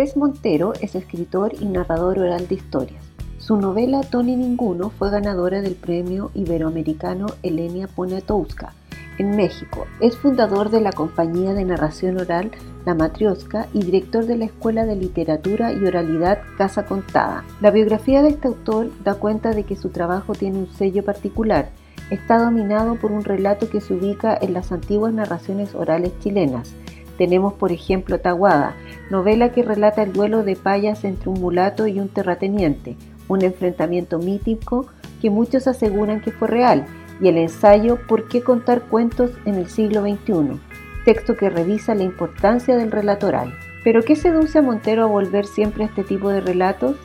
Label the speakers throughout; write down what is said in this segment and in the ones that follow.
Speaker 1: Andrés Montero es escritor y narrador oral de historias. Su novela Tony Ninguno fue ganadora del premio iberoamericano Elenia Poniatowska en México. Es fundador de la compañía de narración oral La Matrioska y director de la Escuela de Literatura y Oralidad Casa Contada. La biografía de este autor da cuenta de que su trabajo tiene un sello particular. Está dominado por un relato que se ubica en las antiguas narraciones orales chilenas. Tenemos, por ejemplo, Taguada, novela que relata el duelo de payas entre un mulato y un terrateniente, un enfrentamiento mítico que muchos aseguran que fue real y el ensayo ¿Por qué contar cuentos en el siglo XXI? Texto que revisa la importancia del relato oral. ¿Pero qué seduce a Montero a volver siempre a este tipo de relatos?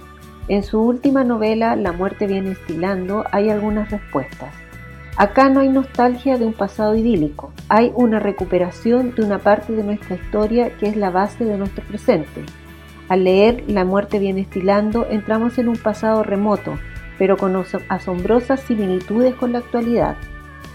Speaker 1: En su última novela, La muerte viene estilando, hay algunas respuestas. Acá no hay nostalgia de un pasado idílico, hay una recuperación de una parte de nuestra historia que es la base de nuestro presente. Al leer La muerte viene estilando, entramos en un pasado remoto, pero con asombrosas similitudes con la actualidad.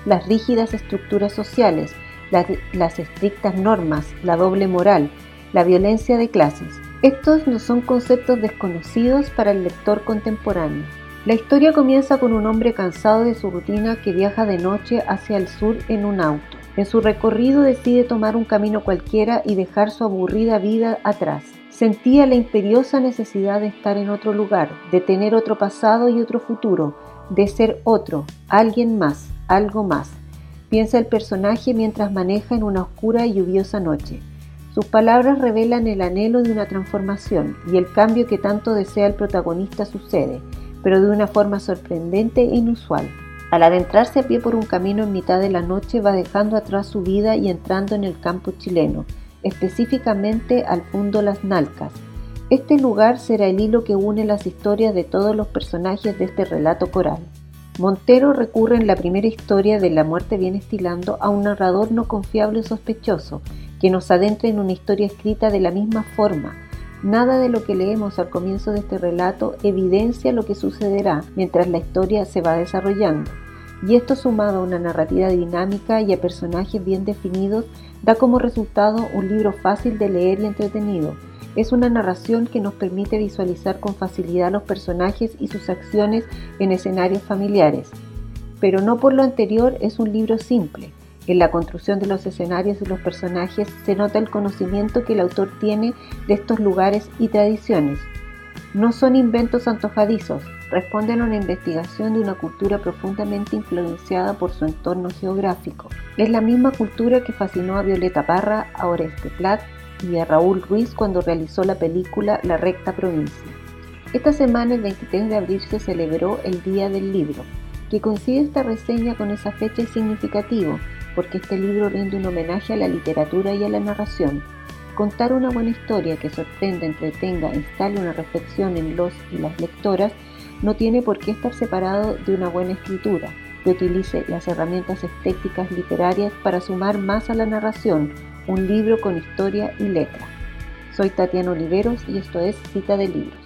Speaker 1: Las rígidas estructuras sociales, las, estrictas normas, la doble moral, la violencia de clases. Estos no son conceptos desconocidos para el lector contemporáneo. La historia comienza con un hombre cansado de su rutina que viaja de noche hacia el sur en un auto. En su recorrido decide tomar un camino cualquiera y dejar su aburrida vida atrás. Sentía la imperiosa necesidad de estar en otro lugar, de tener otro pasado y otro futuro, de ser otro, alguien más, algo más. Piensa el personaje mientras maneja en una oscura y lluviosa noche. Sus palabras revelan el anhelo de una transformación y el cambio que tanto desea el protagonista sucede, pero de una forma sorprendente e inusual. Al adentrarse a pie por un camino en mitad de la noche va dejando atrás su vida y entrando en el campo chileno, específicamente al fondo Las Nalcas. Este lugar será el hilo que une las historias de todos los personajes de este relato coral. Montero recurre en la primera historia de La muerte bien estilando a un narrador no confiable o sospechoso, que nos adentra en una historia escrita de la misma forma. Nada de lo que leemos al comienzo de este relato evidencia lo que sucederá mientras la historia se va desarrollando y esto sumado a una narrativa dinámica y a personajes bien definidos da como resultado un libro fácil de leer y entretenido. Es una narración que nos permite visualizar con facilidad los personajes y sus acciones en escenarios familiares. Pero no por lo anterior es un libro simple. En la construcción de los escenarios y los personajes se nota el conocimiento que el autor tiene de estos lugares y tradiciones. No son inventos antojadizos, responden a una investigación de una cultura profundamente influenciada por su entorno geográfico. Es la misma cultura que fascinó a Violeta Parra, a Oreste Plat y a Raúl Ruiz cuando realizó la película La Recta Provincia. Esta semana, el 23 de abril, se celebró el Día del Libro. Que coincide esta reseña con esa fecha es significativo, porque este libro rinde un homenaje a la literatura y a la narración. Contar una buena historia que sorprenda, entretenga, instale una reflexión en los y las lectoras no tiene por qué estar separado de una buena escritura, que utilice las herramientas estéticas literarias para sumar más a la narración, un libro con historia y letra. Soy Tatiana Oliveros y esto es Cita de Libro.